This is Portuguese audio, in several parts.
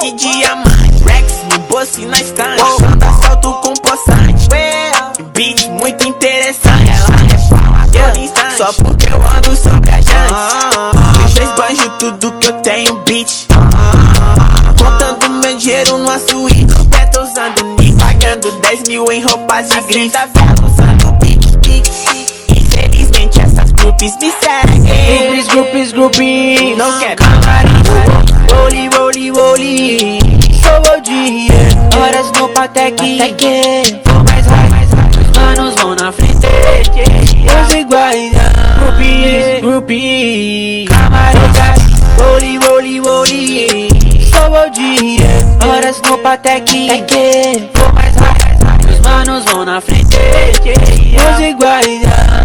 de diamante. Rex no bolso e na estante. Quando assalto com poçante. Beat muito interessante. Yeah. Só porque eu ando sobre a jante Me esbanjo tudo que eu tenho beat. Contando meu dinheiro numa suíte. Beta usando nick Pagando 10 mil em roupas de grife Tá vendo usando beat Infelizmente essas groupies me seguem. Grupis, grupis, grupis Não quer camarim Horas no Patek Vou mais high Os manos vão na frente. Os iguais Grupis, grupis Camarada Rolly, rolly, rolly Sou o dia Horas no Patek Vou mais high Os manos vão na frente. Os iguais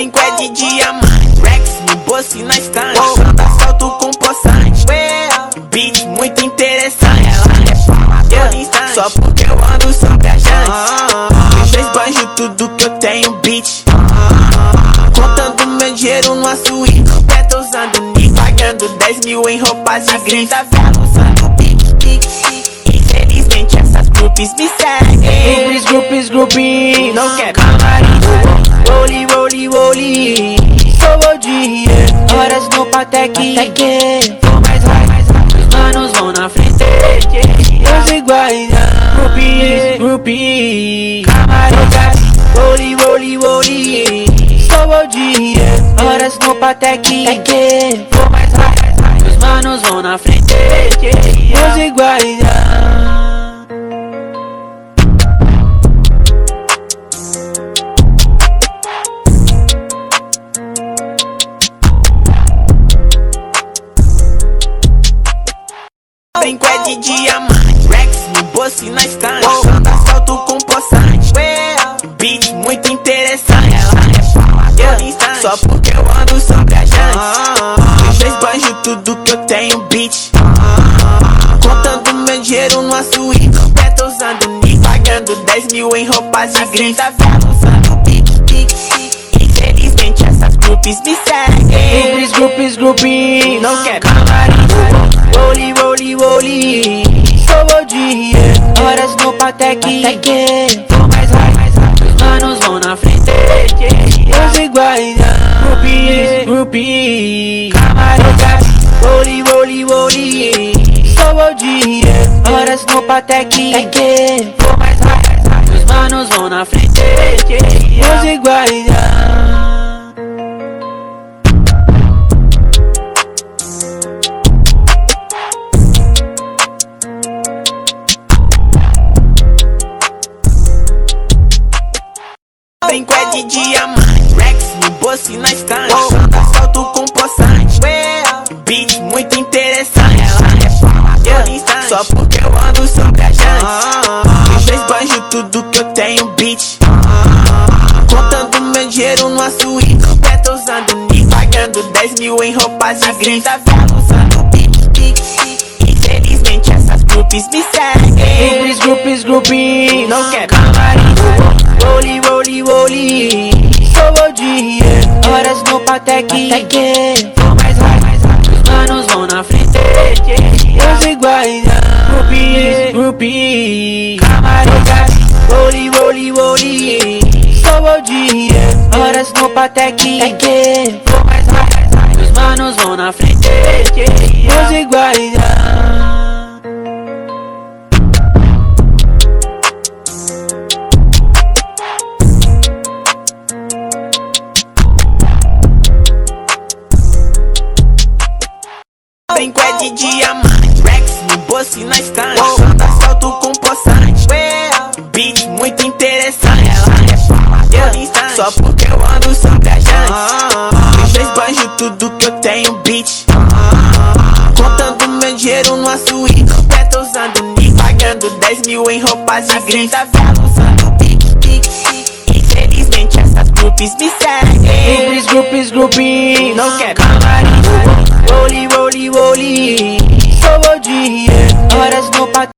Brinco é de diamante. Rex no bolso e na estante. Quando assalto com poçante. Beat muito interessante. Yeah. Só porque eu ando sobre a jante Me esbanjo tudo que eu tenho beat. Contando meu dinheiro numa suíte. Beta usando nick Pagando 10 mil em roupas de grife vendo usando Infelizmente essas groupies me seguem. Grupis, grupis, grupis Não quer camarim. Rolly, rolly, rolly Sou dia Horas no Patek Vou mais high Os manos vão na frente Os iguais Grupis, grupis Camarada Rolly, rolly, rolly Sou dia Horas no Patek Vou mais high Os manos vão na frente Os iguais Brinco é de diamante. Rex no bolso e na estante. Quando assalto com poçante. Beat muito interessante. Yeah. Só porque eu ando sobre a jante Me esbanjo tudo que eu tenho beat. Contando meu dinheiro numa suíte Beta usando nick Pagando 10 mil em roupas de beat Infelizmente essas groupies me seguem. Grupis, grupis, grupis Não quer camarim No Patek Vou mais high Os manos vão na frente. Os iguais Grupis, grupis Camarada Rolly, rolly, rolly Sou o dia Horas no Patek Vou mais high Os manos vão na frente. Os iguais Brinco é de diamante. Rex no bolso e na estante. Assalto com poçante. Beat muito interessante. Yeah. Só porque eu ando sobre a jante Me esbanjo tudo que eu tenho beat. Contando meu dinheiro numa suíte. Beta usando nick Pagando 10 mil em roupas de grife Tá vendo usando beat Infelizmente essas groupies me seguem. Grupis, grupis, grupis Não quer Horas no Patek Vou mais high Os manos vão na frente. Os iguais Grupis, grupis Camarada Rolly, rolly, rolly Sou o dia Horas no Patek Vou mais high Os manos vão na frente. Os iguais de diamante. Rex no bolso e na estante. Quando assalto com poçante. Beat muito interessante. Yeah. Só porque eu ando sobre a jante Me esbanjo tudo que eu tenho beat Contando meu dinheiro numa suíte. Beta usando nick Pagando 10 mil em roupas de grife Tá vendo usando beat Infelizmente essas groupies me seguem. Grupis, grupis, grupis Não quer camarim Rolly, rolly, rolly Sou o dia Horas no Patek